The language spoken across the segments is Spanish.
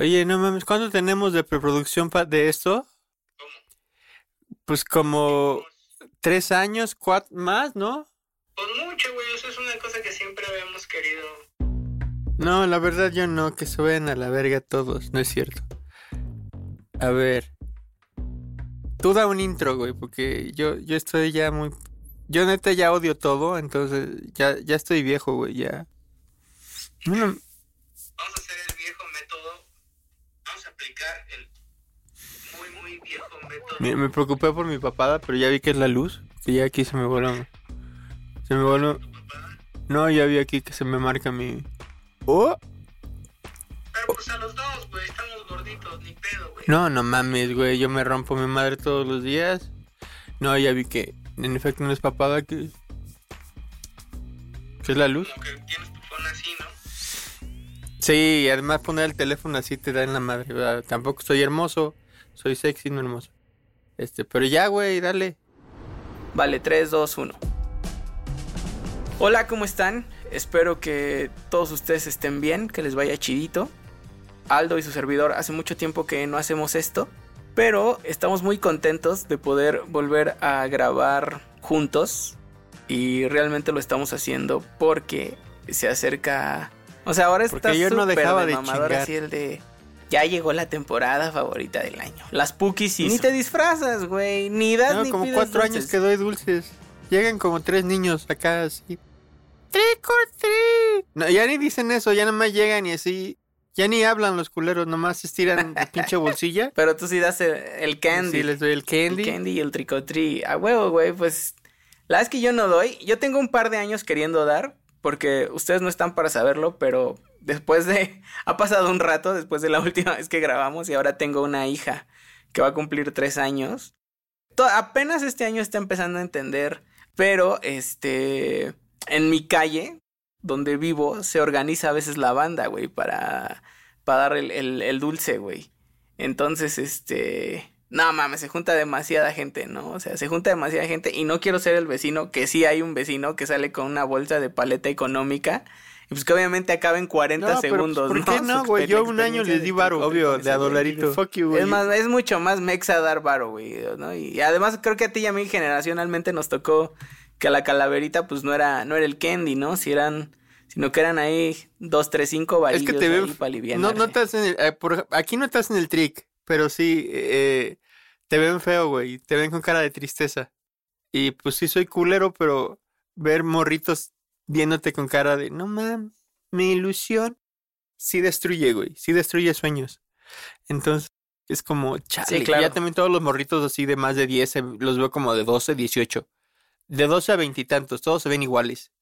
Oye, no mames, ¿cuánto tenemos de preproducción de esto? ¿Cómo? Pues como tres años, cuatro más, ¿no? Pues mucho, güey. Eso es una cosa que siempre habíamos querido. No, la verdad yo no, que se vayan a la verga todos, no es cierto. A ver. Tú da un intro, güey, porque yo, yo estoy ya muy... Yo neta ya odio todo, entonces ya, ya estoy viejo, güey, ya. Vamos a hacer el viejo método. Vamos a aplicar el muy, muy viejo método. Me, me preocupé por mi papada, pero ya vi que es la luz, que ya aquí se me voló. Se me voló... No, ya vi aquí que se me marca mi... ¡Oh! Pero pues a los dos, güey. Estamos gorditos, ni pedo, güey. No, no mames, güey. Yo me rompo mi madre todos los días. No, ya vi que en efecto no es papada, que. que es la luz. Como que tienes tu phone así, ¿no? Sí, y además poner el teléfono así te da en la madre. ¿verdad? Tampoco soy hermoso. Soy sexy, no hermoso. Este, pero ya, güey, dale. Vale, 3, 2, 1. Hola, ¿cómo están? Espero que todos ustedes estén bien, que les vaya chidito. Aldo y su servidor, hace mucho tiempo que no hacemos esto, pero estamos muy contentos de poder volver a grabar juntos y realmente lo estamos haciendo porque se acerca... O sea, ahora está yo no dejaba de de mamador así el de... Ya llegó la temporada favorita del año. Las Pukis y... Ni te disfrazas, güey. Ni das No, ni como pides cuatro años que doy dulces. Llegan como tres niños acá así. Trick or treat. No, ya ni dicen eso, ya nomás llegan y así. Ya ni hablan los culeros, nomás estiran la pinche bolsilla. Pero tú sí das el, el candy. Sí, les doy el candy. El candy y el tricotri. A huevo, güey, pues. La verdad es que yo no doy. Yo tengo un par de años queriendo dar. Porque ustedes no están para saberlo, pero después de. Ha pasado un rato después de la última vez que grabamos y ahora tengo una hija que va a cumplir tres años. Apenas este año está empezando a entender. Pero, este. En mi calle, donde vivo, se organiza a veces la banda, güey, para. Para dar el, el, el dulce, güey. Entonces, este. No mames, se junta demasiada gente, ¿no? O sea, se junta demasiada gente y no quiero ser el vecino, que sí hay un vecino que sale con una bolsa de paleta económica. Y pues que obviamente acaba en 40 No, pues, segundos, ¿por qué no, güey? Yo un año les di varo, obvio, de a dolarito. Fuck you, güey. Es más, es mucho más mexa dar varo, güey, ¿no? Y además creo que a ti y a mí generacionalmente nos tocó que la calaverita pues no era, no era el candy, ¿no? Si eran, sino que eran ahí dos, tres, cinco Es varillos que te ven. ahí pa' No, no estás en el, eh, por- aquí no estás en el trick, pero sí eh, te ven feo, güey. Te ven con cara de tristeza. Y pues sí soy culero, pero ver morritos viéndote con cara de no mames, mi ilusión. Sí destruye, güey. Sí destruye sueños. Entonces es como, chale, claro. ya también todos los morritos así de más de 10 se- los veo como de 12, 18. De 12 a veintitantos, todos se ven iguales.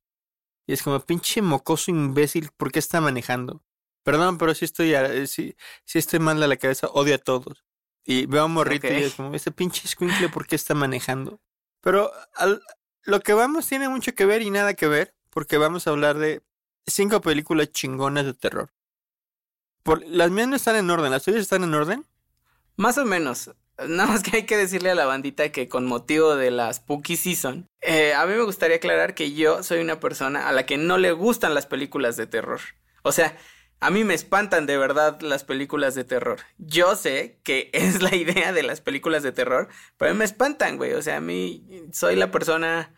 Y es como, pinche mocoso imbécil, ¿por qué está manejando? Perdón, pero sí estoy, a- sí, sí estoy mal de la cabeza, odio a todos. Y veo a un morrito y es como, ese pinche escuincle, ¿por qué está manejando? Pero al- lo que vamos tiene mucho que ver y nada que ver, porque vamos a hablar de cinco películas chingonas de terror. Por, las mías no están en orden, ¿las tuyas están en orden? Más o menos. Nada más que hay que decirle a la bandita que con motivo de la Spooky Season, eh, a mí me gustaría aclarar que yo soy una persona a la que no le gustan las películas de terror. O sea, a mí me espantan de verdad las películas de terror. Yo sé que es la idea de las películas de terror, pero a mí me espantan, güey. O sea, a mí soy la persona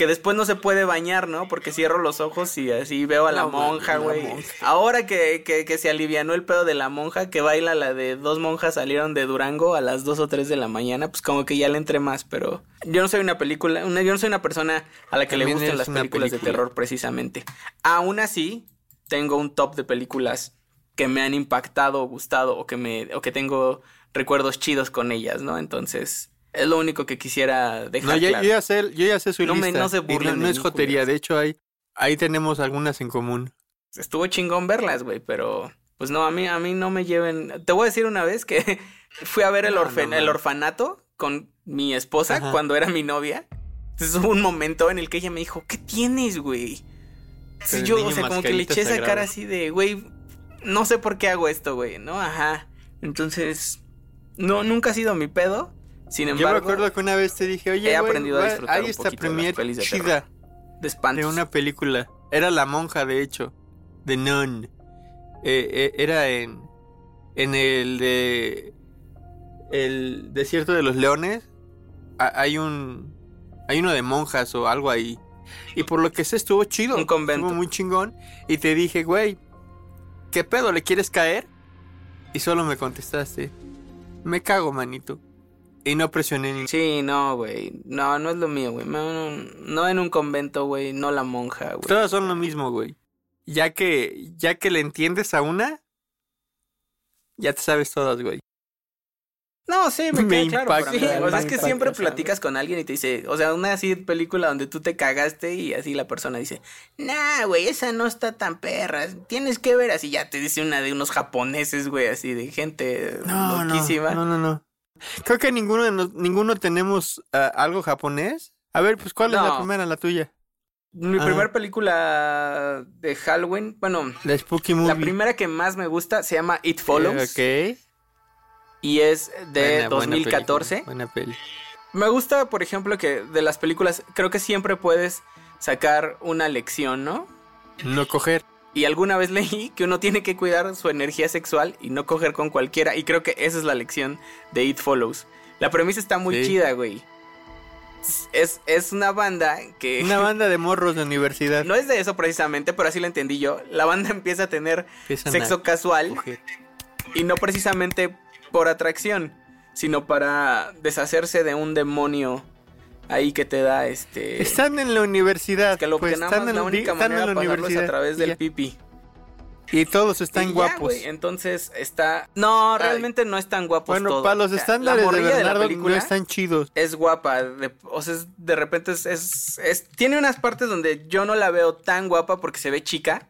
que después no se puede bañar, ¿no? Porque cierro los ojos y así veo a la No, monja, güey. Ahora que, que, que se alivianó el pedo de la monja, que baila la de dos monjas salieron de Durango a las dos o tres de la mañana, pues como que ya le entré más, pero yo no soy una película, una, yo no soy una persona a la que le gustan eres las películas de terror precisamente. Aún así, tengo un top de películas que me han impactado o gustado o que me o que tengo recuerdos chidos con ellas, ¿no? Entonces, es lo único que quisiera dejar No, claro. yo ya sé, yo ya sé su No me- lista. no se burlen no, es jotería, de hecho hay, ahí tenemos algunas en común. Estuvo chingón verlas, güey, pero pues no, a mí, a mí no me lleven. Te voy a decir una vez que fui a ver el, orfe- el orfanato con mi esposa Ajá. cuando era mi novia. Entonces hubo un momento en el que ella me dijo, ¿qué tienes, güey? El yo, o sea, como que le eché esa cara así de, güey, no sé por qué hago esto, güey, ¿no? Ajá. Entonces, no, nunca ha sido mi pedo. Sin Yo me embargo, acuerdo que una vez te dije, oye, he aprendido a disfrutar hay un esta poquito de las premier de chida de espantos. de una película. Era La Monja, de hecho, de Nun. Eh, eh, era en... en el de el desierto de los leones ha- hay un hay uno de monjas o algo ahí. Y por lo que sé estuvo chido. Un convento. Estuvo muy chingón. Y te dije, güey, ¿qué pedo? ¿Le quieres caer? Y solo me contestaste, me cago, manito. Y no presioné ni... Sí, no, güey. No, no es lo mío, güey. No, no en un convento, güey. No la monja, güey. Todas son lo mismo, güey. Ya que, ya que le entiendes a una, ya te sabes todas, güey. No, sí, me, Me queda claro. impacta, pero sí, me o sea, es que impacta, siempre platicas con alguien y te dice, o sea, una así película donde tú te cagaste y así la persona dice, nah, güey, esa no está tan perra, tienes que ver así, ya te dice una de unos japoneses, güey, así de gente No, no, loquísima. no, no, no. Creo que ninguno de nos- ninguno tenemos ah, algo japonés. A ver, pues, ¿cuál es la primera, la tuya? Mi Ah. primera película de Halloween, bueno, La Spooky Movie. la primera que más me gusta se llama It Follows Eh, ok. y es de Buena- buena 2014. película, Buena peli. Me gusta, por ejemplo, que de las películas creo que siempre puedes sacar una lección, ¿no? No coger. Y alguna vez leí que uno tiene que cuidar su energía sexual y no coger con cualquiera. Y creo que esa es la lección de It Follows. La premisa está muy Sí. chida, güey. Es, es una banda que... Una banda de morros de universidad. no es de eso precisamente, pero así lo entendí yo. La banda empieza a tener Empiezan sexo a casual coger. y no precisamente por atracción, sino para deshacerse de un demonio ahí que te da este... Están en la universidad. que lo pues, que nada están más en la única están en manera la de a través del ya. pipi. Y todos están Y guapos. entonces está. No, realmente no están guapos bueno, todos. para los O sea, estándares la de Bernardo la no están chidos. Es guapa. de- o sea, es- de repente es, es, es- Tiene unas partes donde yo no la veo tan guapa porque se ve chica.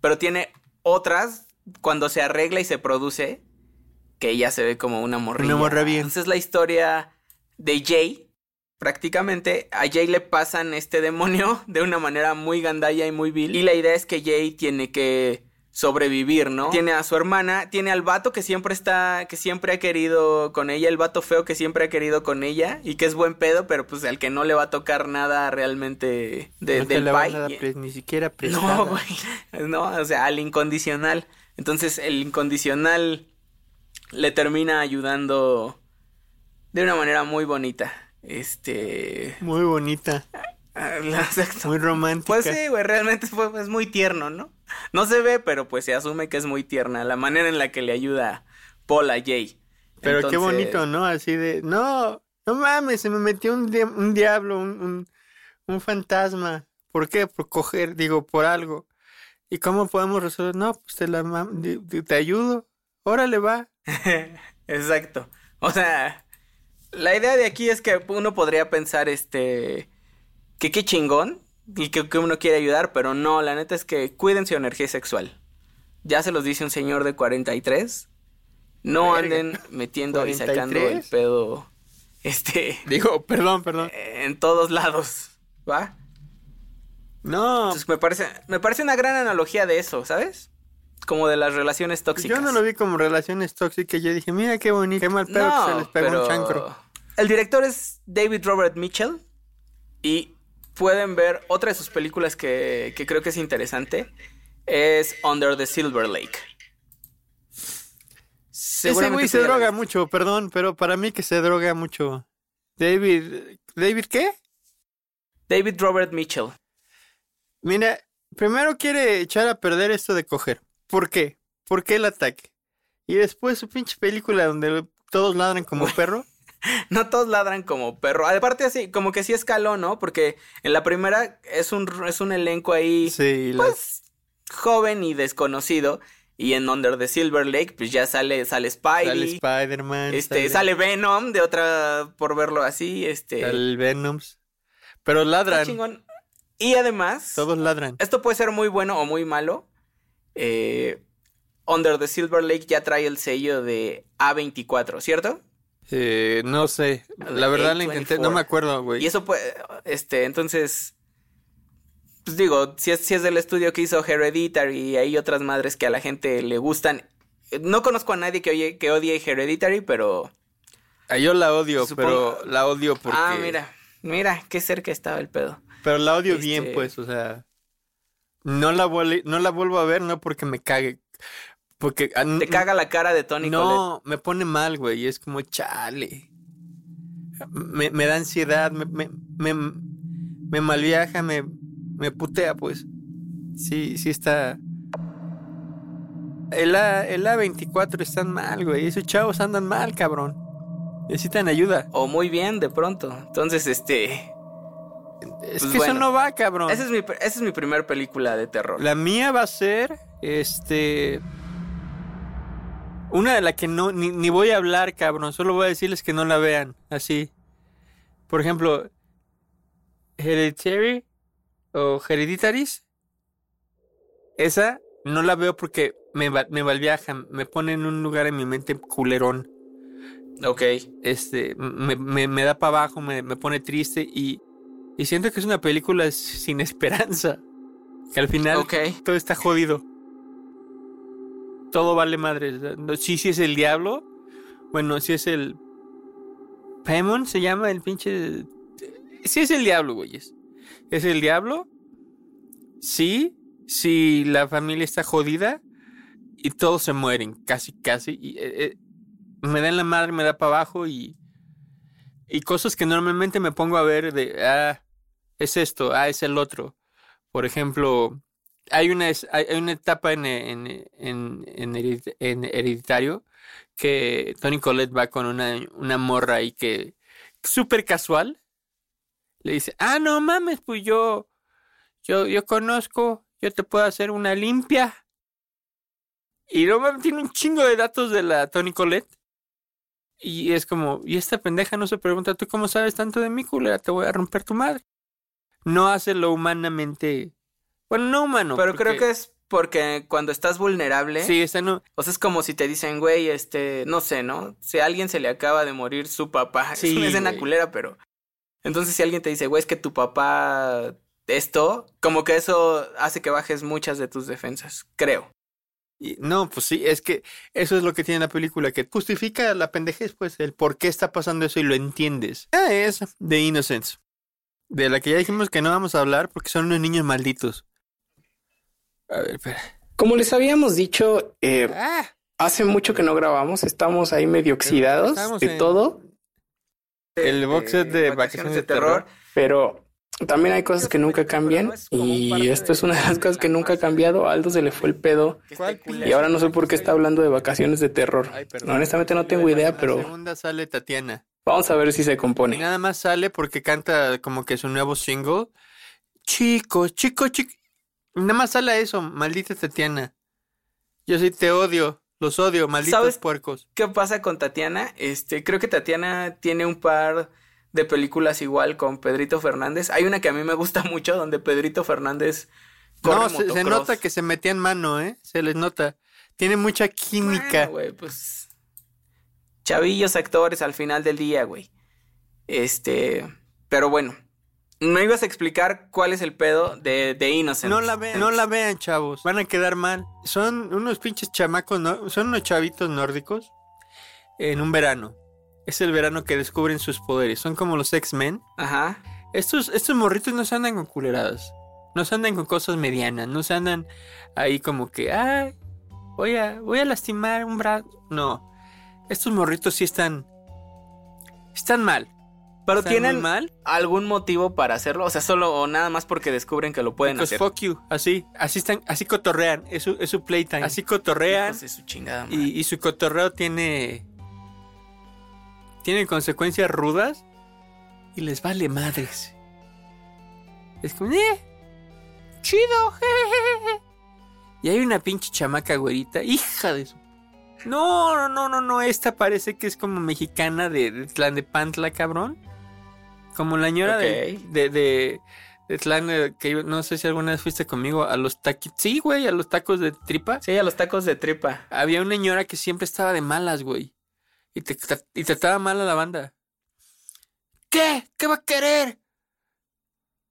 Pero tiene otras cuando se arregla y se produce. Que ella se ve como una morrilla. Una morra bien. Entonces es la historia de Jay. Prácticamente a Jay le pasan este demonio de una manera muy gandalla y muy vil. Y la idea es que Jay tiene que sobrevivir, ¿no? Tiene a su hermana, tiene al vato que siempre está, que siempre ha querido con ella, el vato feo que siempre ha querido con ella y que es buen pedo, pero pues al que no le va a tocar nada realmente de, No del Y- pre- ni siquiera prestada. no, güey. No, o sea, al incondicional. Entonces, el incondicional le termina ayudando de una manera muy bonita. Este. Muy bonita, exacto. muy romántica. Pues sí, güey, realmente fue, es muy tierno, ¿no? No se ve, pero pues se asume que es muy tierna la manera en la que le ayuda Paul a Jay. Pero qué bonito, ¿no? Así de, no, no mames, se me metió un, un diablo, un, un, un fantasma. ¿Por qué? Por coger, digo, por algo. ¿Y cómo podemos resolver? No, pues te la te ayudo. Órale, va. Exacto. O sea, la idea de aquí es que uno podría pensar, este, que qué chingón y que, que uno quiere ayudar, pero no, la neta es que cuiden su energía sexual. Ya se los dice un señor de 43. No Verga. anden metiendo y sacando el 43. pedo, este, Digo, perdón, perdón. en todos lados, ¿va? No, Entonces me parece, me parece una gran analogía de eso, ¿sabes? Como de las relaciones tóxicas. yo no lo vi como relaciones tóxicas. Yo dije, mira qué bonito, qué mal pedo que se les pega un chancro. El director es David Robert Mitchell y pueden ver otra de sus películas que, que creo que es interesante. Es Under the Silver Lake. Ese güey se droga mucho, perdón, pero para mí que se droga mucho. David, ¿David qué? David Robert Mitchell. Mira, primero quiere echar a perder esto de coger. ¿Por qué? ¿Por qué el ataque? Y después su pinche película donde todos ladran como perro. No todos ladran como perro. Aparte así, como que sí escaló, ¿no? Porque en la primera es un, es un elenco ahí, Sí, la- pues, joven y desconocido. Y en Under the Silver Lake, pues ya sale, sale Spidey. sale Spider-Man, Este, sale Venom de otra, por verlo así, este. sale Venoms. Pero ladran. Y además, todos ladran. esto puede ser muy bueno o muy malo. Eh, Under the Silver Lake ya trae el sello de A24, ¿cierto? Eh, no sé, la verdad la intenté, no me acuerdo, Y güey. eso puede, este, entonces, pues digo, si es, si es del estudio que hizo Hereditary y hay otras madres que a la gente le gustan. Eh, No conozco a nadie que, oye, que odie Hereditary, pero... Ah, Yo la odio, Supongo- pero la odio porque... Ah, mira, mira, qué cerca estaba el pedo. Pero la odio Este- bien, pues, o sea... No la, no la vuelvo a ver, no porque me cague. Porque ah, Te caga la cara de Tony. No, me pone mal, güey. Es como chale. Me, me da ansiedad, me, me, me, me malviaja, me, me putea, pues. Sí, sí está. El, A, el A24 están mal, güey. Esos chavos andan mal, cabrón. Necesitan ayuda. O muy bien, de pronto. Entonces, este. Es Pues que bueno. eso no va, cabrón. Esa es mi, esa es mi primer película de terror. La mía va a ser, este... Una de la que no, ni, ni voy a hablar, cabrón. Solo voy a decirles que no la vean, así. Por ejemplo, Hereditary o Hereditaries. Esa no la veo porque me, va- me me pone en un lugar en mi mente culerón. Ok. Este, me, me, me da para abajo, me, me pone triste y, y siento que es una película sin esperanza. Que al final todo está jodido. Todo vale madre. Sí, sí es el diablo. Bueno, sí es el. Paimon se llama el pinche. Sí es el diablo, güeyes. Es el diablo. Sí. Sí, la familia está jodida. Y todos se mueren, casi, casi. Y, eh, eh, me da en la madre, me da para abajo y. Y cosas que normalmente me pongo a ver de. Ah, es esto, ah, es el otro. Por ejemplo, hay una, hay una etapa en, en, en, en Hereditario que Tony Collette va con una, una morra y que súper casual le dice, ah, no mames, pues yo, yo, yo conozco, yo te puedo hacer una limpia. Y no mames, tiene un chingo de datos de la Tony Collette. Y es como, y esta pendeja no se pregunta, ¿tú cómo sabes tanto de mí, culera? Te voy a romper tu madre. No hace lo humanamente. Bueno, no humano. Pero creo que es porque cuando estás vulnerable. Sí, esta no. O sea, es como si te dicen, güey, este, no sé, ¿no? Si a alguien se le acaba de morir su papá. Sí, es una escena güey. culera, pero. Entonces, si alguien te dice, güey, es que tu papá. Esto, como que eso hace que bajes muchas de tus defensas, creo. Y- no, pues sí, es que eso es lo que tiene la película, que justifica la pendejez, pues, el por qué está pasando eso y lo entiendes. Ah, es The Innocents. De la que ya dijimos que no vamos a hablar porque son unos niños malditos. A ver, espera. Como les habíamos dicho, eh, Ah, hace mucho que no grabamos, estamos ahí medio oxidados Estamos de en- todo, El box set de Vacaciones de Terror. pero también hay cosas que nunca cambian y esto es una de las cosas que nunca ha cambiado. A Aldo se le fue el pedo ¿Cuál y ahora no sé por qué está hablando de vacaciones de terror. No, honestamente no tengo idea, La pero segunda sale Tatiana. vamos a ver si se Y compone. nada más sale porque canta como que su nuevo single. Chicos, chicos, chicos. Nada más sale eso, maldita Tatiana. Yo sí te odio, los odio, malditos ¿Sabes? puercos. ¿Qué pasa con Tatiana? Este, creo que Tatiana tiene un par de películas igual con Pedrito Fernández. Hay una que a mí me gusta mucho donde Pedrito Fernández corre No, se, nota que se metía en mano, ¿eh? Se les nota. Tiene mucha química. Bueno, pues chavillos actores al final del día, güey. Este, pero bueno, me ibas a explicar cuál es el pedo de, de Innocent. no la vean, no la vean, chavos. Van a quedar mal. Son unos pinches chamacos, ¿no? Son unos chavitos nórdicos en un verano. Es el verano que descubren sus poderes. Son como los X-Men. Ajá. Estos, estos morritos no se andan con culeradas. No se andan con cosas medianas. No se andan ahí como que, ay, voy a, voy a lastimar un brazo. No. Estos morritos sí están. Están mal. Pero tienen mal. algún motivo para hacerlo, o sea, solo o nada más porque descubren que lo pueden Because hacer. fuck you. Así. Así están. Así cotorrean. Es su, es su playtime. Así cotorrean. Hijos de su chingada madre. Y, y su cotorreo tiene. Tiene consecuencias rudas. Y les vale madres. Es como, ¡eh! ¡Chido! jejeje". Y hay una pinche chamaca güerita, hija de su. No, no, no, no, no. Esta parece que es como mexicana de, de Tlán de Pantla, cabrón. Como la ñora de, Ok. de, de, de Tlán, eh, que yo- no sé si alguna vez fuiste conmigo a los taquitos. Sí, güey, a los tacos de tripa. Sí, a los tacos de tripa. Había una señora que siempre estaba de malas, güey. Y, te, y trataba mal a la banda. ¿Qué? ¿Qué va a querer?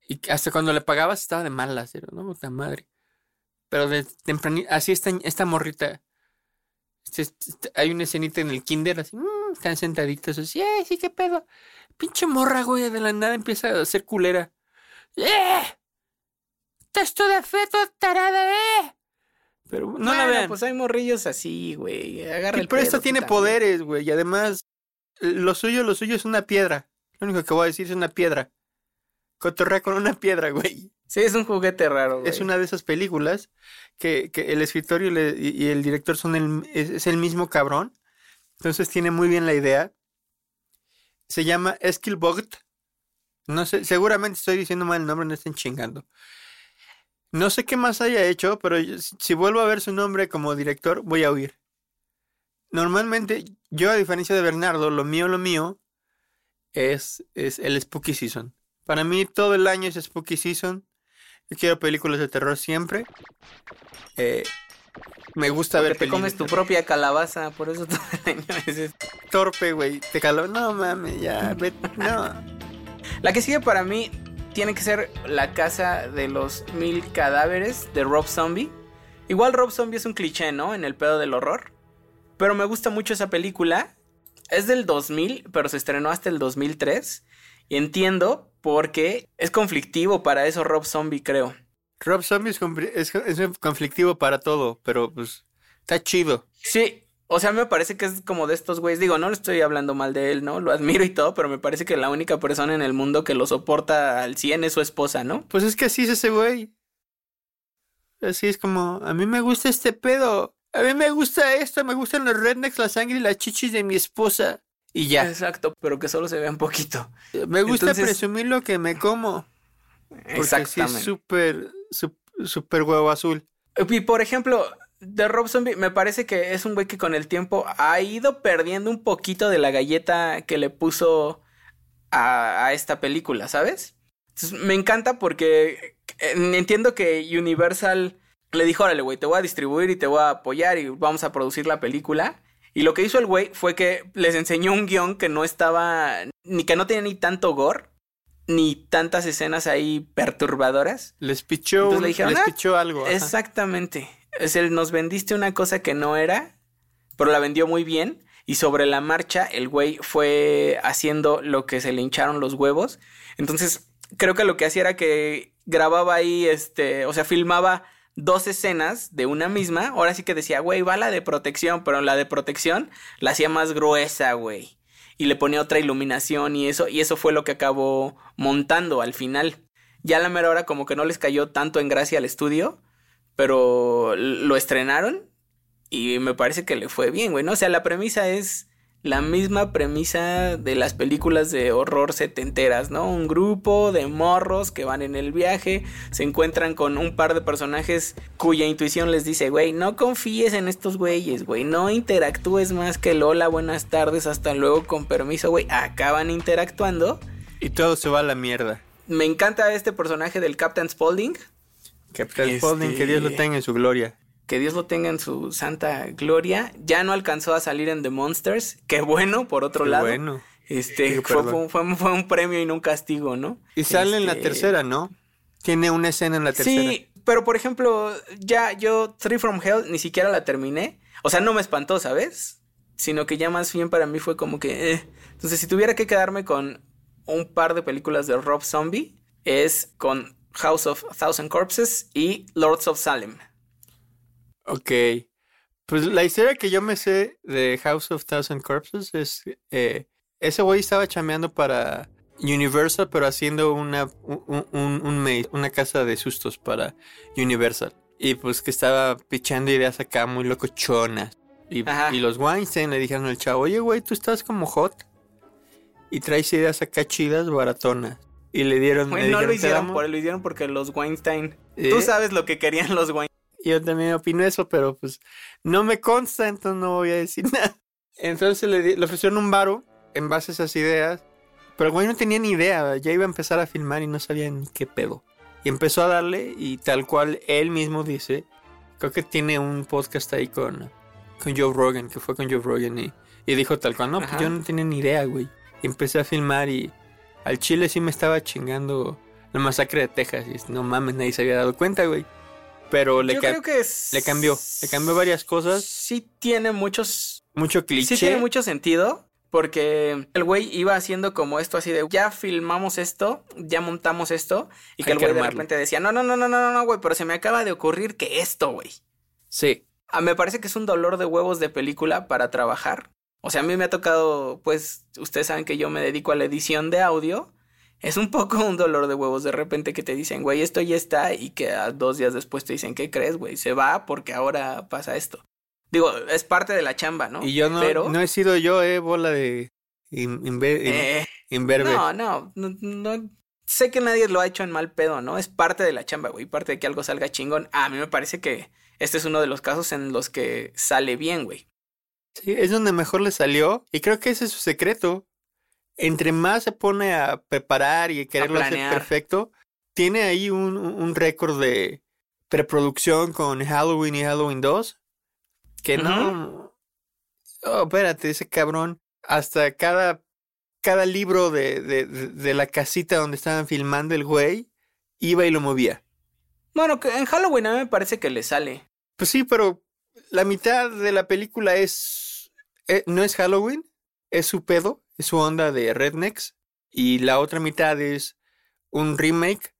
Y hasta cuando le pagabas estaba de malas, era, no, puta madre. Pero de tempranito, así esta, esta morrita. Este- este- hay una escenita en el kinder, así, mm, están sentaditos, así, ¡eh, sí, qué pedo! Pinche morra, güey, de la nada empieza a ser culera. ¡Eh! Testo de feto, tarada, ¡eh! Pero no la vean. Pues hay morrillos así, güey. Agarra Y el pero esto pedo, tiene tú también. poderes, güey. Y además, lo suyo, lo suyo es una piedra. Lo único que voy a decir es una piedra. Cotorrea con una piedra, güey. Sí, es un juguete raro, güey. Es una de esas películas que, que el escritorio y, le- y- y el director son el, es, es el mismo cabrón. Entonces tiene muy bien la idea. Se llama Eskilvogt. No sé, seguramente estoy diciendo mal el nombre, no estén chingando. No sé qué más haya hecho, pero si vuelvo a ver su nombre como director, voy a huir. Normalmente, yo a diferencia de Bernardo, lo mío, lo mío, es, es el Spooky Season. Para mí todo el año es Spooky Season. Yo quiero películas de terror siempre. Eh, me gusta Porque ver te comes tu propia calabaza, por eso todo el año es torpe, güey. Te caló. No mames, ya. no. La que sigue para mí tiene que ser La Casa de los Mil Cadáveres de Rob Zombie. Igual Rob Zombie es un cliché, ¿no? En el pedo del horror. Pero me gusta mucho esa película. Es del 2000, pero se estrenó hasta el 2003. Y entiendo porque es conflictivo para eso Rob Zombie, creo. Rob Zombie es, compli- es, es conflictivo para todo, pero pues está chido. Sí, o sea, me parece que es como de estos güeyes. Digo, no le estoy hablando mal de él, ¿no? Lo admiro y todo, pero me parece que la única persona en el mundo que lo soporta al 100 es su esposa, ¿no? Pues es que así es ese güey. Así es como, a mí me gusta este pedo. A mí me gusta esto, me gustan los rednecks, la sangre y las chichis de mi esposa. Y ya. Exacto, pero que solo se vea un poquito. Me gusta Entonces- presumir lo que me como. Porque sí Exactamente. es súper, sup- súper huevo azul. Y por ejemplo, de Rob Zombie, me parece que es un güey que con el tiempo ha ido perdiendo un poquito de la galleta que le puso a, esta película, ¿sabes? Me encanta porque eh, entiendo que Universal le dijo, órale, güey, te voy a distribuir y te voy a apoyar y vamos a producir la película. Y lo que hizo el güey fue que les enseñó un guion que no estaba, ni que no tenía ni tanto gore, ni tantas escenas ahí perturbadoras. Les pichó, Entonces un- le dijeron, les "Ah, pichó algo. ajá. Exactamente. Es el, nos vendiste una cosa que no era, pero la vendió muy bien. Y sobre la marcha, el güey fue haciendo lo que se le hincharon los huevos. Entonces, creo que lo que hacía era que grababa ahí, este, o sea, filmaba dos escenas de una misma. Ahora sí que decía, güey, va la de protección, pero la de protección la hacía más gruesa, güey. Y le ponía otra iluminación y eso, y eso fue lo que acabó montando al final. Ya a la mera hora como que no les cayó tanto en gracia al estudio, pero lo estrenaron y me parece que le fue bien, güey, ¿no? O sea, la premisa es la misma premisa de las películas de horror setenteras, ¿no? Un grupo de morros que van en el viaje, se encuentran con un par de personajes cuya intuición les dice, güey, no confíes en estos güeyes, güey, no interactúes más que el hola, buenas tardes, hasta luego, con permiso, güey, acaban interactuando. Y todo se va a la mierda. Me encanta este personaje del Captain Spaulding, Captain Este- Spaulding, que Dios lo tenga en su gloria. Que Dios lo tenga en su santa gloria. Ya no alcanzó a salir en The Monsters. Qué bueno, por otro Qué lado. bueno. Este fue un premio y no un castigo, ¿no? Y sale en la Este, tercera, ¿no? Tiene una escena en la tercera. Sí, pero por ejemplo, ya yo Three from Hell ni siquiera la terminé. O sea, no me espantó, ¿sabes? Sino que ya más bien para mí fue como que... eh. Entonces, si tuviera que quedarme con un par de películas de Rob Zombie, es con House of Thousand Corpses y Lords of Salem. Ok. Pues la historia que yo me sé de House of Thousand Corpses es... eh, ese güey estaba chameando para Universal, pero haciendo una, un, un- un maze, una casa de sustos para Universal. Y pues que estaba pichando ideas acá muy locochonas. Y, y los Weinstein le dijeron al chavo, oye güey, tú estás como hot. Y traes ideas acá chidas, baratonas. Y le dieron... Le no lo dijeron, "Te hicieron damos". por lo hicieron porque los Weinstein. ¿Eh? Tú sabes lo que querían los Weinstein. Yo también opino eso, pero pues no me consta, entonces no voy a decir nada. Entonces le, di- le ofrecieron un varo en base a esas ideas, pero el güey no tenía ni idea, ya iba a empezar a filmar y no sabía ni qué pedo. Y empezó a darle y tal cual él mismo dice, creo que tiene un podcast ahí con, con Joe Rogan, que fue con Joe Rogan y, y dijo tal cual, no, pues yo no tenía ni idea, güey. Y empecé a filmar y al chile sí me estaba chingando la masacre de Texas y no mames, nadie se había dado cuenta, güey. Pero le, Yo ca- creo que es- le cambió, le cambió varias cosas, Sí tiene muchos. mucho cliché. Sí tiene mucho sentido. Porque el güey iba haciendo como esto así de ya filmamos esto, ya montamos esto. Y que Hay el güey de repente decía, no, no, no, no, no, no, güey, pero se me acaba de ocurrir que esto, güey. Sí. Ah, me parece que es un dolor de huevos de película para trabajar. O sea, a mí me ha tocado, pues, ustedes saben que yo me dedico a la edición de audio. Es un poco un dolor de huevos de repente que te dicen, güey, esto ya está, y que a dos días después te dicen, ¿qué crees, güey? Se va porque ahora pasa esto. Digo, es parte de la chamba, ¿no? Y yo no, Pero, no he sido yo, eh, bola de in- eh, no, no, no. Sé que nadie lo ha hecho en mal pedo, ¿no? Es parte de la chamba, güey. Parte de que algo salga chingón. A mí me parece que este es uno de los casos en los que sale bien, güey. Sí, es donde mejor le salió. Y creo que ese es su secreto. Entre más se pone a preparar y quererlo hacer perfecto, tiene ahí un, un- récord de preproducción con Halloween y Halloween 2. Que no. Oh, espérate, ese cabrón. Hasta cada, cada libro de, de, de- de la casita donde estaban filmando el güey, iba y lo movía. Bueno, que en Halloween a mí me parece que le sale. Pues sí, pero la mitad de la película es. eh, no es Halloween, es su pedo, es su onda de rednecks. Y la otra mitad es un remake,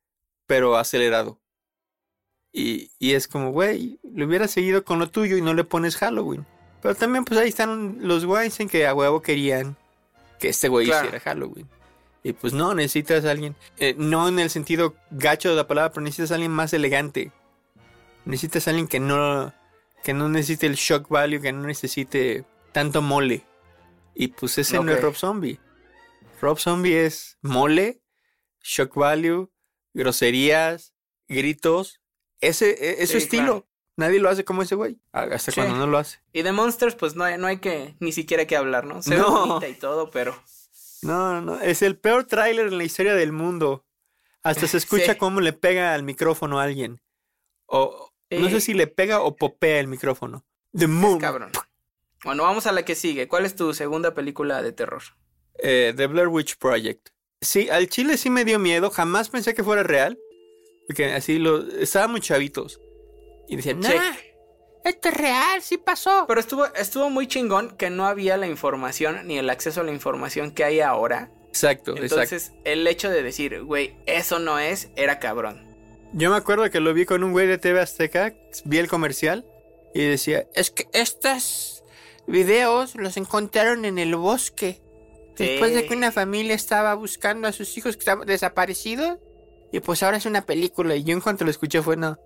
pero acelerado. Y, y es como, güey, le hubiera seguido con lo tuyo y no le pones Halloween. Pero también, pues ahí están los Weinstein que a huevo querían que este güey Claro. hiciera Halloween. Y pues no, necesitas a alguien. eh, no en el sentido gacho de la palabra, pero necesitas a alguien más elegante. Necesitas a alguien que no, que no necesite el shock value, que no necesite tanto mole. Y pues ese no es. Rob Zombie. Rob Zombie es mole, shock value, groserías, gritos. Ese e- es su Sí, estilo. claro. Nadie lo hace como ese güey. Hasta Sí. cuando no lo hace. Y de Monsters, pues no hay, no hay que ni siquiera que hablar, ¿no? Se ve No. bonita y todo, pero. No, no, es el peor tráiler en la historia del mundo. Hasta se escucha Sí. cómo le pega al micrófono a alguien. O no sé Sí. si le pega o popea el micrófono. The Moon. Cabrón. Bueno, vamos a la que sigue. ¿Cuál es tu segunda película de terror? Eh, The Blair Witch Project. Sí, al chile sí me dio miedo. Jamás pensé que fuera real. Porque así lo. Estaban muy chavitos. Y decían, nah, esto es real, sí pasó. Pero estuvo, estuvo muy chingón que no había la información ni el acceso a la información que hay ahora. Exacto, exacto. Entonces, el hecho de decir, güey, eso no es, era cabrón. Yo me acuerdo que lo vi con un güey de TV Azteca, vi el comercial y decía, es que estos videos los encontraron en el bosque. Después de que una familia estaba buscando a sus hijos que estaban desaparecidos. Y pues ahora es una película. Y yo en cuanto lo escuché fue, no,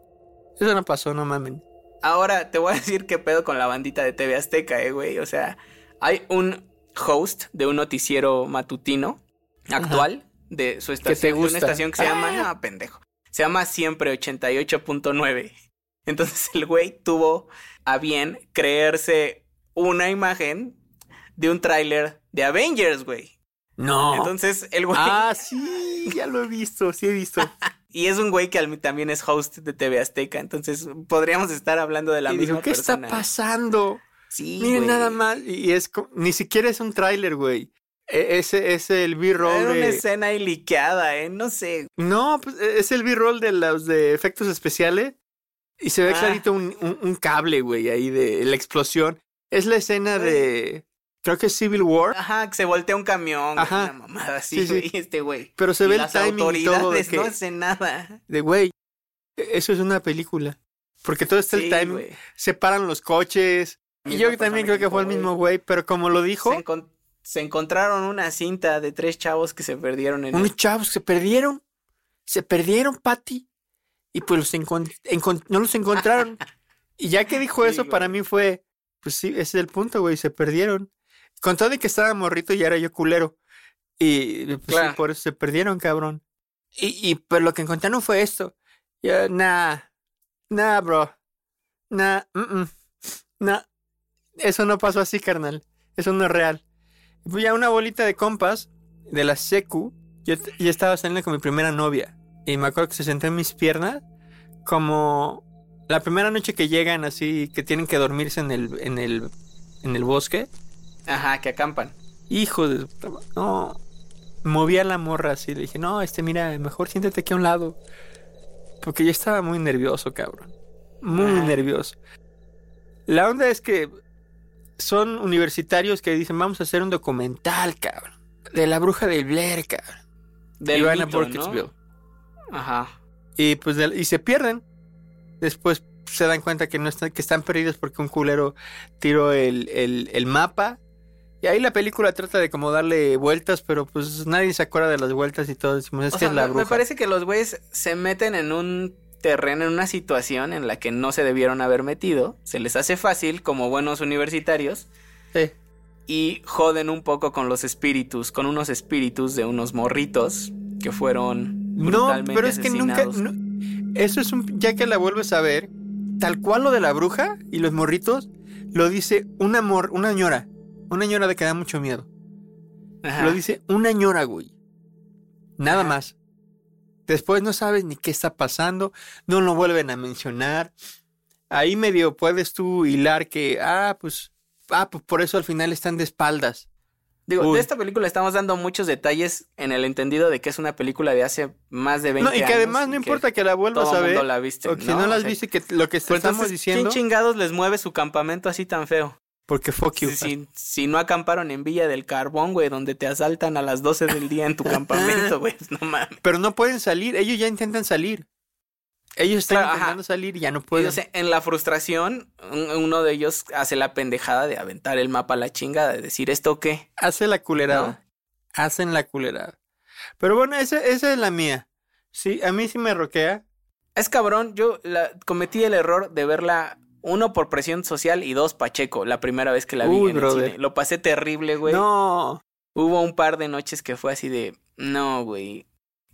eso no pasó, no mamen. Ahora te voy a decir qué pedo con la bandita de TV Azteca, eh, güey. O sea, hay un host de un noticiero matutino actual de su estación. de gusta? Una estación que se llama, Ah. no, pendejo. Se llama Siempre 88.9. Entonces el güey tuvo a bien creerse una imagen de un tráiler de Avengers, güey. No. Entonces el güey... Ah, sí, ya lo he visto, sí he visto. Y es un güey que también es host de TV Azteca. Entonces podríamos estar hablando de la y misma digo, ¿qué persona. está pasando? Sí, Miren güey. nada más. Y es ni siquiera es un tráiler, güey. E- Ese es el B-roll Era una de... escena ahí liqueada, ¿eh? No sé. No, pues e- es el B-roll de los de efectos especiales. Y se ve Ah. clarito un, un- un cable, güey, ahí de la explosión. Es la escena de. Creo que es Civil War. Ajá, que se voltea un camión, Ajá. una mamada así, Sí, este güey. Pero se Y ve el timing y todo de autoridades que. no hacen nada. De güey. Eso es una película. Porque todo está Sí, el timing. güey. Separan los coches. Y yo también creo que fue el mismo güey. Pero como lo dijo, Se, encon- se encontraron una cinta de tres chavos que se perdieron en unos el... chavos se perdieron. Se perdieron, Patty. Y pues los encon- encon- no los encontraron. y ya que dijo eso, para mí fue, pues sí, ese es el punto, güey, se perdieron. Con todo de que estaba morrito y era yo culero. Y pues sí, por eso se perdieron, cabrón. Y, y pues lo que encontraron fue esto. Yo, nah, nah, bro. Nah, mm, mm, nah. Eso no pasó así, carnal. Eso no es real. Pues ya una bolita de compas de la secu, yo, yo estaba saliendo con mi primera novia. Y me acuerdo que se sentó en mis piernas como la primera noche que llegan así, que tienen que dormirse en el, en el, en el bosque. Ajá, que acampan. Hijo de... No. Moví a la morra así. Le dije, no, este, mira, mejor siéntate aquí a un lado. Porque yo estaba muy nervioso, cabrón. Muy nervioso. La onda es que son universitarios que dicen, vamos a hacer un documental, cabrón. De la bruja del Blair, cabrón. Del y van a mito, ¿no? Burkittsville. Ajá. Y pues de- y se pierden. Después se dan cuenta que no están, que están perdidos porque un culero tiró el, el, el mapa. Y ahí la película trata de como darle vueltas, pero pues nadie se acuerda de las vueltas y todo. Decimos, es O que sea, es la me, bruja. me parece que los güeyes se meten en un terreno, en una situación en la que no se debieron haber metido. Se les hace fácil como buenos universitarios Sí. y joden un poco con los espíritus, con unos espíritus de unos morritos que fueron No, brutalmente pero es que nunca. asesinados. no- eso es un. Ya que la vuelves a ver, tal cual lo de la bruja y los morritos, lo dice una mor, una ñora. Una ñora de que da mucho miedo. Ajá. Lo dice una ñora, güey. Nada Ajá. más. Después no sabes ni qué está pasando, no lo vuelven a mencionar. Ahí medio puedes tú hilar que, ah, pues, ah, pues por eso al final están de espaldas. Digo, Uy. de esta película estamos dando muchos detalles en el entendido de que es una película de hace más de 20 No, años. y que además no importa que la vuelvas todo a ver. la viste, o que no, las O sea, viste, que lo que te pues estamos entonces, diciendo. ¿Quién chingados les mueve su campamento así tan feo? Porque fuck you. Si, si- si no acamparon en Villa del Carbón, güey, donde te asaltan a las 12 del día en tu campamento, güey, pues, no mames. Pero no pueden salir, ellos ya intentan salir. Ellos están ajá. intentando salir y ya no pueden. en la frustración, un- uno de ellos hace la pendejada de aventar el mapa a la chingada, de decir, ¿esto qué? Hace la culerada. No. Hacen la culerada. Pero bueno, esa, esa es la mía. Sí, a mí sí me roquea. Es cabrón, yo la- cometí el error de verla, uno, por presión social y dos, Pacheco, la primera vez que la vi Uy, en el cine. Lo pasé terrible, güey. No. Hubo un par de noches que fue así de, no, güey.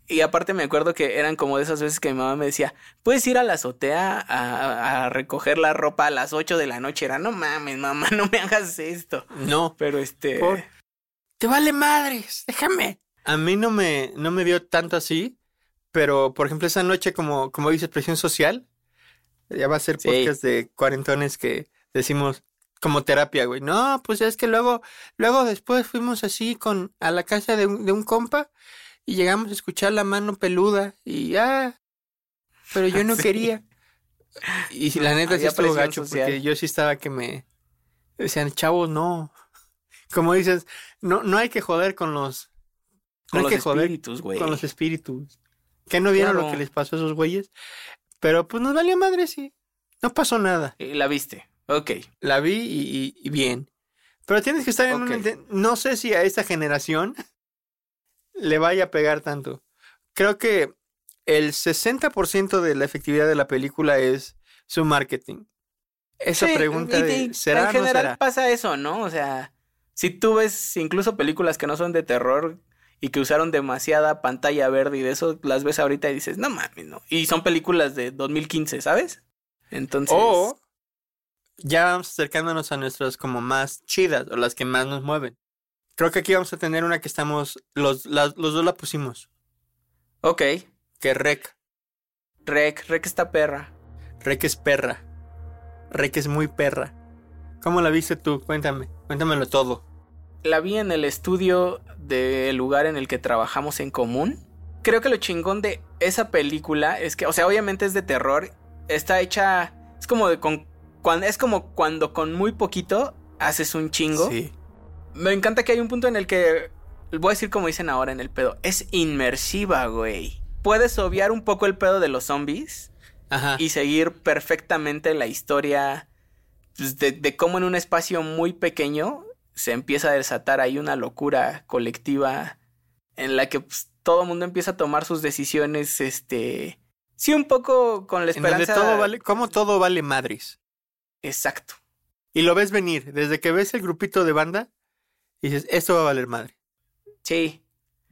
Y aparte me acuerdo que eran como de esas veces que mi mamá me decía, puedes ir a la azotea a, a recoger la ropa a las 8 de la noche. Era, no mames, mamá, no me hagas esto. No. Pero este... Por- Te vale madres, déjame. A mí no me, no me dio tanto así, pero por ejemplo esa noche como, como dices, presión social, ya va a ser Sí. podcast de cuarentones que decimos como terapia, güey. No, pues es que luego, luego después fuimos así con, a la casa de un, de un compa y llegamos a escuchar la mano peluda y ya, pero yo no Sí. quería. Y la neta sí estuvo gacho social. porque yo sí estaba que me decían, chavos, no. Como dices, no, no hay que joder con los Con no los hay que joder espíritus, güey. con los espíritus. Que no vieron lo que les pasó a esos güeyes. Pero pues nos valió madre, sí. No pasó nada. Y la viste. Ok. La vi y, y- y bien. Pero tienes que estar en un... Ok. ente- No sé si a esta generación le vaya a pegar tanto. Creo que el 60% de la efectividad de la película es su marketing. Esa Sí, pregunta y- de ¿será En no general será? pasa eso, ¿no? O sea, si tú ves incluso películas que no son de terror y que usaron demasiada pantalla verde y de eso las ves ahorita y dices, no mames, no. Y son películas de 2015, ¿sabes? Entonces... O ya vamos acercándonos a nuestras como más chidas o las que más nos mueven. Creo que aquí vamos a tener una que estamos, los, las- los dos la pusimos, Ok. que Rec. Rec, Rec está perra. Rec es perra. Rec es muy perra. ¿Cómo la viste tú? Cuéntame, cuéntamelo todo. La vi en el estudio del lugar en el que trabajamos en común. Creo que lo chingón de esa película es que, o sea, obviamente es de terror. Está hecha. Es como de con. Cuando, es como cuando con muy poquito haces un chingo. Sí. Me encanta que hay un punto en el que. Voy a decir como dicen ahora en el pedo. Es inmersiva, güey. Puedes obviar un poco el pedo de los zombies Ajá. y seguir perfectamente la historia pues, de, de cómo en un espacio muy pequeño se empieza a desatar ahí una locura colectiva en la que pues, todo el mundo empieza a tomar sus decisiones, este, sí, un poco con la En donde esperanza. todo vale, como todo vale madres. Exacto. Y lo ves venir, desde que ves el grupito de banda, y dices, esto va a valer madre. Sí.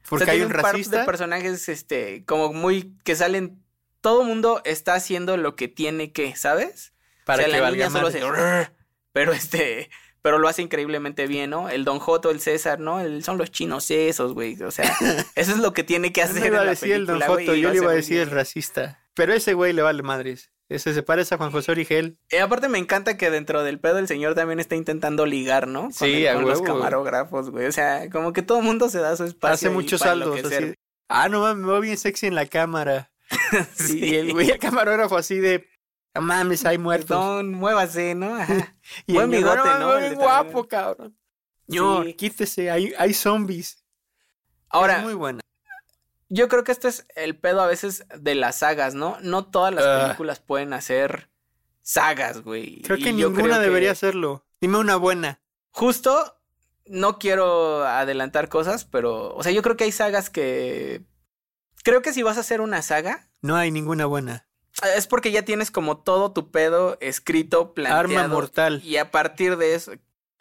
Porque O sea, hay un par racista. de personajes, este, como muy que salen. Todo mundo está haciendo lo que tiene que, ¿sabes? para o sea, que la valga niña solo madre. "Rrr", pero este, pero lo hace increíblemente bien, ¿no? El Don Joto, el César, ¿no? El- son los chinos esos, güey. O sea, eso es lo que tiene que Yo hacer. no iba a decir el Don Joto, yo le iba a decir el racista. Pero ese güey le vale madres. Ese se parece a Juan José Origel. Y aparte me encanta que dentro del pedo el señor también está intentando ligar, ¿no? Con, Sí, el- a con los huevo, camarógrafos, güey. O sea, como que todo el mundo se da su espacio. Hace muchos saldos. Así. Ah, no mames, me veo bien sexy en la cámara. Sí. Y el güey, el camarógrafo así de. No mames, hay muertos. Perdón, muévase, ¿no? Ajá. y buen bigote, "No, ¿no? también. guapo, cabrón. Sí. quítese, hay, hay zombies. Ahora, Es muy buena. Yo creo que este es el pedo a veces de las sagas, ¿no? No todas las Ah. películas pueden hacer sagas, güey. Creo que Y ninguna creo que debería hacerlo. Dime una buena. Justo, no quiero adelantar cosas, pero, o sea, yo creo que hay sagas que... Creo que si vas a hacer una saga, No hay ninguna buena. es porque ya tienes como todo tu pedo escrito, planteado. Arma mortal. Y a partir de eso,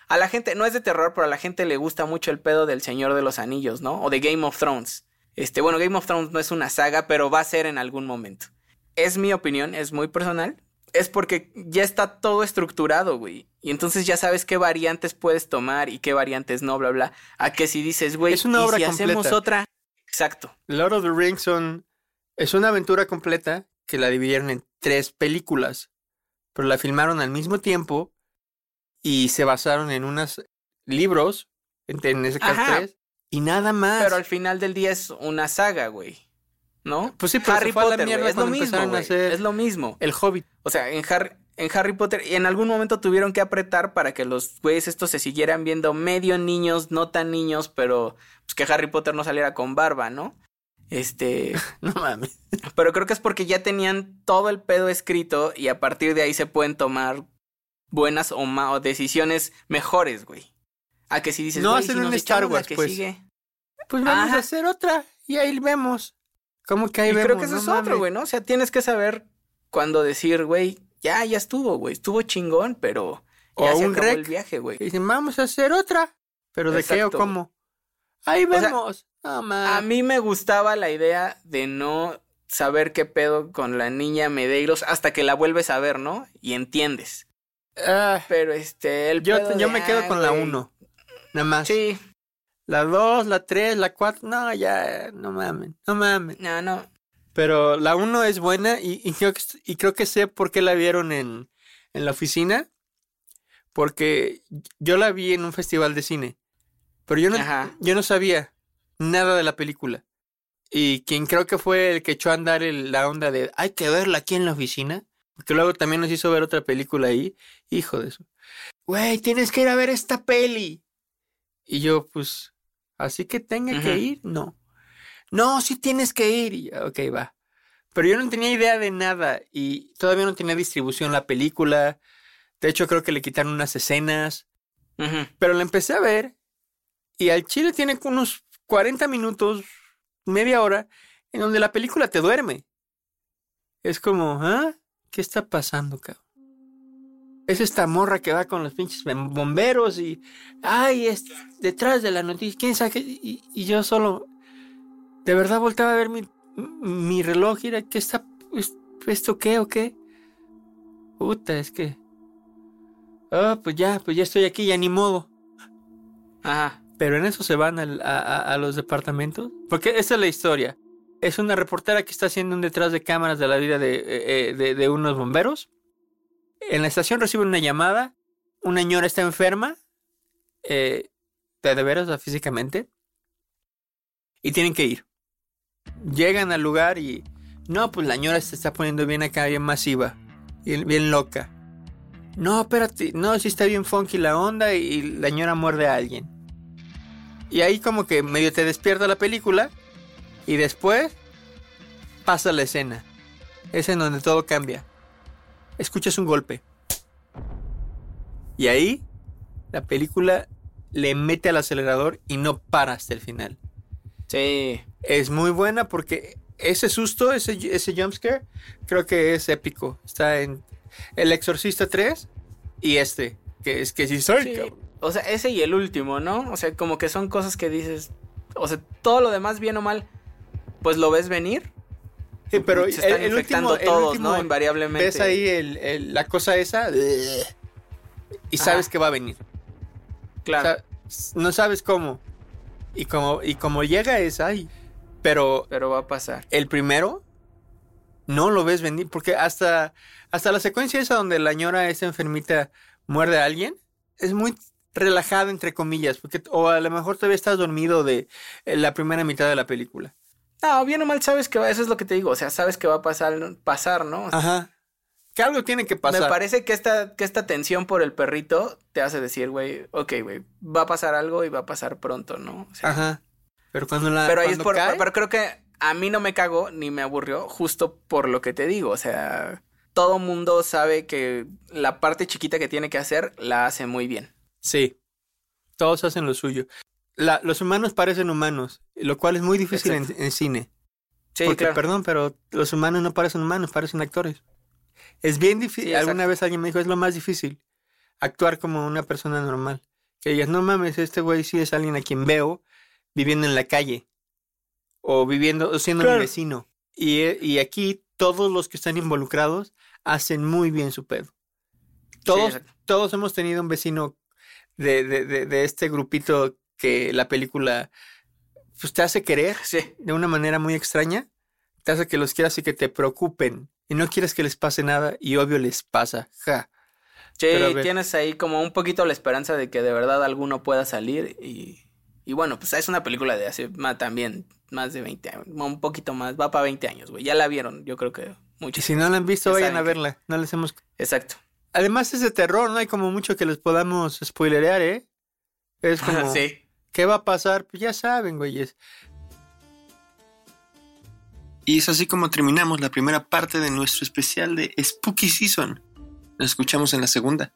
a la gente, no es de terror, pero a la gente le gusta mucho el pedo del Señor de los Anillos, ¿no? O de Game of Thrones. Este, bueno, Game of Thrones no es una saga, pero va a ser en algún momento. Es mi opinión, es muy personal. Es porque ya está todo estructurado, güey. Y entonces ya sabes qué variantes puedes tomar y qué variantes no, bla, bla. A que si dices, güey, Es una ¿y obra si hacemos otra. Exacto. Lord of the Rings son, es una aventura completa que la dividieron en tres películas, pero la filmaron al mismo tiempo y se basaron en unos libros, en, en ese caso Ajá. tres, y nada más. Pero al final del día es una saga, güey. ¿No? Pues sí, pero Harry Potter, mierda güey, es lo mismo, güey, hacer- es lo mismo. El Hobbit. O sea, en Harry, en Harry Potter, y en algún momento tuvieron que apretar para que los güeyes estos se siguieran viendo medio niños, no tan niños, pero pues que Harry Potter no saliera con barba, ¿no? Este, No mames. pero creo que es porque ya tenían todo el pedo escrito y a partir de ahí se pueden tomar buenas o, ma- o decisiones mejores, güey. A que si dices, No hacen si un Star Wars, que pues. sigue. Pues vamos Ajá. a hacer otra y ahí vemos. ¿Cómo que ahí y vemos? creo que eso No es otro, güey, ¿no? O sea, tienes que saber cuándo decir, güey, ya, ya estuvo, güey, estuvo chingón, pero O ya se un acabó el rec. viaje, güey. Y dicen, vamos a hacer otra. ¿Pero de qué o cómo? Ahí sea, vemos. no mames. A mí me gustaba la idea de no saber qué pedo con la niña Medeiros hasta que la vuelves a ver, ¿no? Y entiendes. Ah, Pero este, el yo pedo yo de, me quedo ah, con la güey. 1. Nada más. Sí, La 2, la 3, la 4. No, ya, no mames. No mames. no, no. Pero la 1 es buena y, y creo que, y creo que sé por qué la vieron en, en la oficina. Porque yo la vi en un festival de cine. Pero yo no, Ajá. yo no sabía nada de la película. Y quien creo que fue el que echó a andar el- la onda de hay que verla aquí en la oficina. Porque luego también nos hizo ver otra película ahí. Hijo de eso. Güey, tienes que ir a ver esta peli. Y yo, pues, así que tenga que ir, no. No, sí tienes que ir. Y ok, va. Pero yo no tenía idea de nada y todavía no tenía distribución la película. De hecho, creo que le quitaron unas escenas. Pero la empecé a ver y al chile tiene unos 40 minutos, media hora, en donde la película te duerme. Es como, ¿ah? ¿Qué está pasando, cabrón? Es esta morra que va con los pinches bom- bomberos y, ay, es detrás de la noticia, quién sabe? Y, y yo solo, de verdad volteaba a ver mi, mi reloj y era, ¿qué está, es- esto qué o qué? Puta, es que, ah, pues ya, pues ya estoy aquí, ya ni modo. Ajá. Pero en eso se van a, a- los departamentos. Porque esa es la historia. Es una reportera que está haciendo un detrás de cámaras de la vida de, eh, eh, de unos bomberos. En la estación reciben una llamada. Una señora está enferma. eh, de, veras, o sea, físicamente. Y tienen que ir. Llegan al lugar y... No, pues la señora se está poniendo bien acá, bien masiva. Bien, bien loca. No, espérate. No, sí está bien funky la onda y, y la señora muerde a alguien. Y ahí como que medio te despierta la película y después pasa la escena. Es en donde todo cambia. Escuchas un golpe. Y ahí la película le mete al acelerador y no para hasta el final. Sí. Es muy buena porque ese susto, ese, ese jumpscare, creo que es épico. Está en El Exorcista 3 y este, que es que sí soy. Sí. O sea, ese y el último, ¿no? O sea, como que son cosas que dices. O sea, todo lo demás, bien o mal, pues lo ves venir. Sí, pero se están el, infectando último, el último, ¿no? Invariablemente. ves ahí el- el- la cosa esa y sabes Ajá. que va a venir. Claro. O sea, no sabes cómo. Y como, y como llega es ahí. Pero pero va a pasar. el primero no lo ves venir. Porque hasta, hasta la secuencia esa donde la ñora, esa enfermita, muerde a alguien, es muy relajado, entre comillas. Porque, o a lo mejor todavía estás dormido de eh, la primera mitad de la película. No, bien o mal sabes que va, eso es lo que te digo. O sea, sabes que va a pasar, pasar ¿no? O sea, Ajá. Que algo tiene que pasar. Me parece que esta, que esta tensión por el perrito te hace decir, güey, ok, güey, va a pasar algo y va a pasar pronto, ¿no? O sea, Ajá. Pero cuando la. pero ahí es por, cae, pero creo que a mí no me cagó ni me aburrió justo por lo que te digo, o sea, todo mundo sabe que la parte chiquita que tiene que hacer la hace muy bien. Sí, todos hacen lo suyo. La, los humanos parecen humanos, lo cual es muy difícil en, cine. Sí, Porque, claro. perdón, pero los humanos no parecen humanos, parecen actores. Es bien difícil. Sí, Alguna vez alguien me dijo, es lo más difícil, actuar como una persona normal. Que digas, no mames, este güey sí es alguien a quien veo viviendo en la calle. O viviendo, o siendo Claro. mi vecino. Y, eh, y aquí todos los que están involucrados hacen muy bien su pedo. Todos, todos hemos tenido un vecino de, de, de, de este grupito que la película pues, te hace querer Sí, de una manera muy extraña, te hace que los quieras y que te preocupen. Y no quieres que les pase nada y obvio les pasa. Ja. sí, tienes ahí como un poquito la esperanza de que de verdad alguno pueda salir y, y bueno, pues es una película de hace también más de 20 años, un poquito más, va para 20 años, güey. Ya la vieron, yo creo que Y muchos. si no la han visto, Ya vayan a que- verla. No les hemos... Exacto. Además es de terror, no hay como mucho que les podamos spoilerear, ¿eh? Es como... sí. ¿Qué va a pasar? Pues ya saben, güeyes. Y es así como terminamos la primera parte de nuestro especial de Spooky Season. Nos escuchamos en la segunda.